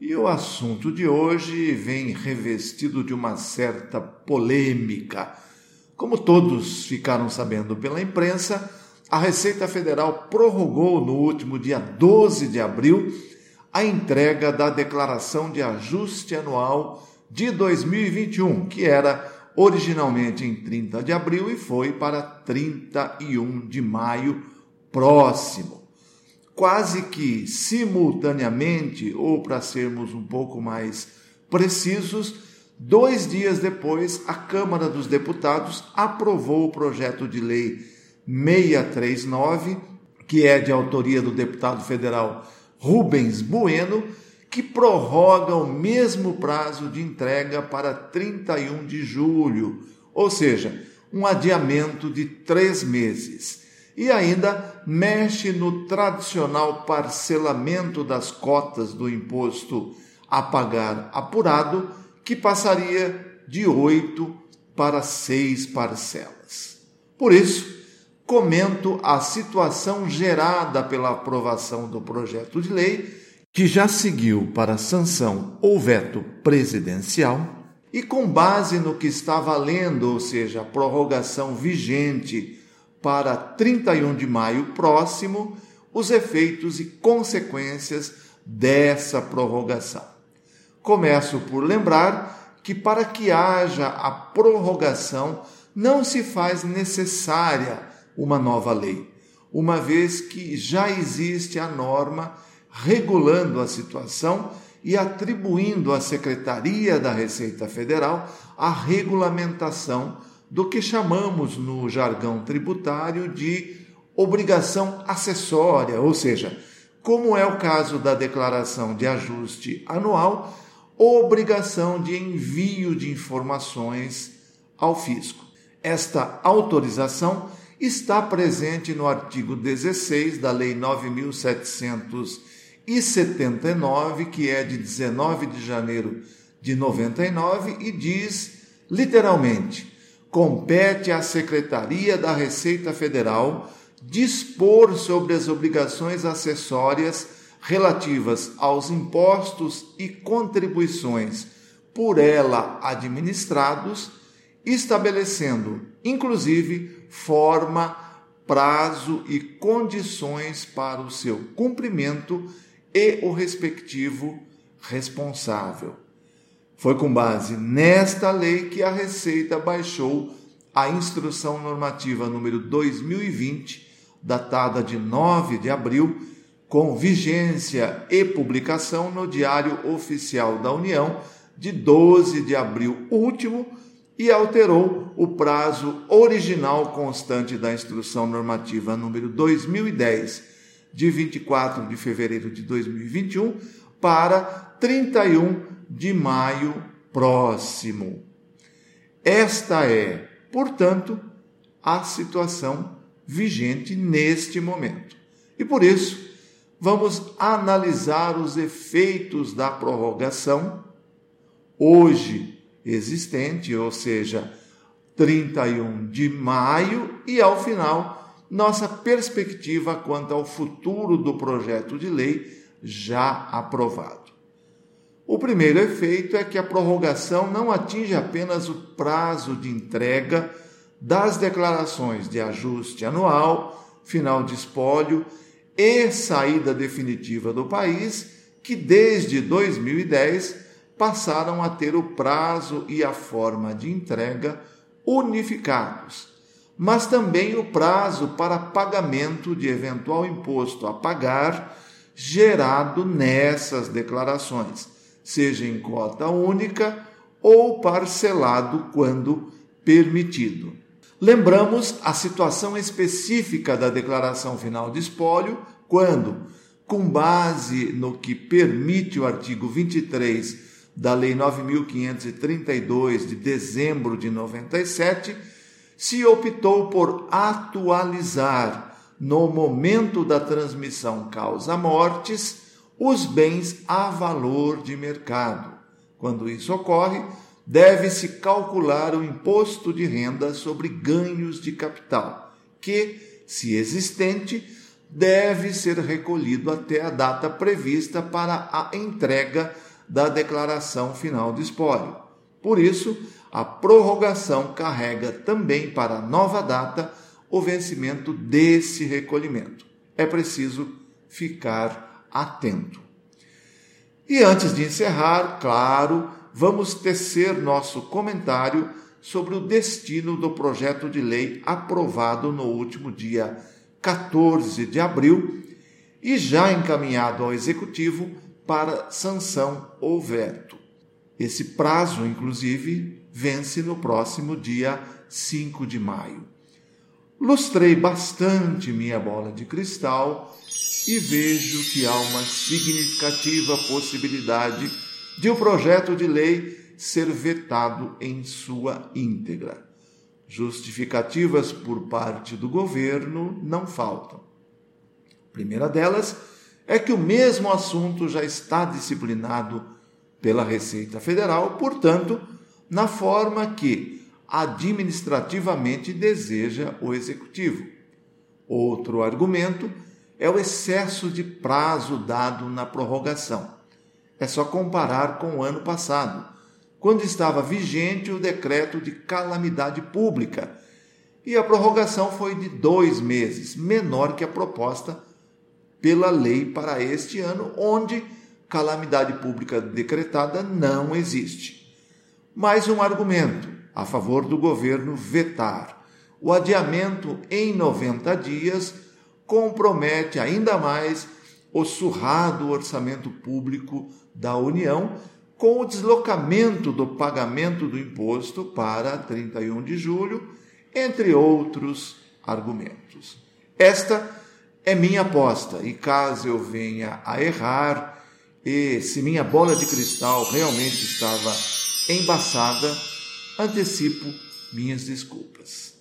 E o assunto de hoje vem revestido de uma certa polêmica. Como todos ficaram sabendo pela imprensa, a Receita Federal prorrogou no último dia 12 de abril a entrega da declaração de ajuste anual de 2021, que era originalmente em 30 de abril e foi para 31 de maio próximo quase que simultaneamente, ou para sermos um pouco mais precisos, dois dias depois, a Câmara dos Deputados aprovou o projeto de lei 639, que é de autoria do deputado federal Rubens Bueno, que prorroga o mesmo prazo de entrega para 31 de julho, ou seja, um adiamento de três meses e ainda mexe no tradicional parcelamento das cotas do imposto a pagar apurado, que passaria de oito para seis parcelas. Por isso, comento a situação gerada pela aprovação do projeto de lei, que já seguiu para sanção ou veto presidencial, e com base no que está valendo, ou seja, a prorrogação vigente para 31 de maio próximo os efeitos e consequências dessa prorrogação. Começo por lembrar que, para que haja a prorrogação, não se faz necessária uma nova lei, uma vez que já existe a norma regulando a situação e atribuindo à Secretaria da Receita Federal a regulamentação do que chamamos no jargão tributário de obrigação acessória, ou seja, como é o caso da declaração de ajuste anual, obrigação de envio de informações ao fisco. Esta autorização está presente no artigo 16 da Lei 9779, que é de 19 de janeiro de 99 e diz literalmente: compete à Secretaria da Receita Federal dispor sobre as obrigações acessórias relativas aos impostos e contribuições por ela administrados, estabelecendo, inclusive, forma, prazo e condições para o seu cumprimento e o respectivo responsável. Foi com base nesta lei que a Receita baixou a Instrução Normativa número 2020, datada de 9 de abril, com vigência e publicação no Diário Oficial da União de 12 de abril último e alterou o prazo original constante da Instrução Normativa número 2010, de 24 de fevereiro de 2021, para 31 de maio próximo. Esta é, portanto, a situação vigente neste momento. E por isso, vamos analisar os efeitos da prorrogação hoje existente, ou seja, 31 de maio, e ao final, nossa perspectiva quanto ao futuro do projeto de lei já aprovado. O primeiro efeito é que a prorrogação não atinge apenas o prazo de entrega das declarações de ajuste anual, final de espólio e saída definitiva do país, que desde 2010 passaram a ter o prazo e a forma de entrega unificados, mas também o prazo para pagamento de eventual imposto a pagar gerado nessas declarações seja em cota única ou parcelado quando permitido. Lembramos a situação específica da declaração final de espólio, quando, com base no que permite o artigo 23 da Lei 9532 de dezembro de 97, se optou por atualizar no momento da transmissão causa-mortes os bens a valor de mercado. Quando isso ocorre, deve-se calcular o imposto de renda sobre ganhos de capital, que, se existente, deve ser recolhido até a data prevista para a entrega da declaração final de espólio. Por isso, a prorrogação carrega também para nova data o vencimento desse recolhimento. É preciso ficar atento. E antes de encerrar, claro, vamos tecer nosso comentário sobre o destino do projeto de lei aprovado no último dia 14 de abril e já encaminhado ao Executivo para sanção ou veto. Esse prazo, inclusive, vence no próximo dia 5 de maio. Lustrei bastante minha bola de cristal e vejo que há uma significativa possibilidade de o um projeto de lei ser vetado em sua íntegra. Justificativas por parte do governo não faltam. A primeira delas é que o mesmo assunto já está disciplinado pela Receita Federal, portanto, na forma que administrativamente deseja o Executivo. Outro argumento é o excesso de prazo dado na prorrogação. É só comparar com o ano passado, quando estava vigente o decreto de calamidade pública e a prorrogação foi de dois meses, menor que a proposta pela lei para este ano, onde calamidade pública decretada não existe. Mais um argumento a favor do governo vetar. O adiamento em 90 dias compromete ainda mais o surrado orçamento público da União com o deslocamento do pagamento do imposto para 31 de julho, entre outros argumentos. Esta é minha aposta, e caso eu venha a errar, e se minha bola de cristal realmente estava embaçada, antecipo minhas desculpas.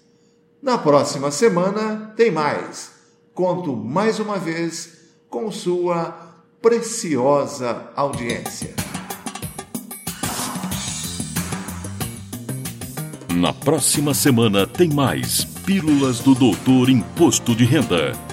Na próxima semana tem mais. Conto mais uma vez com sua preciosa audiência. Na próxima semana tem mais Pílulas do Doutor Imposto de Renda.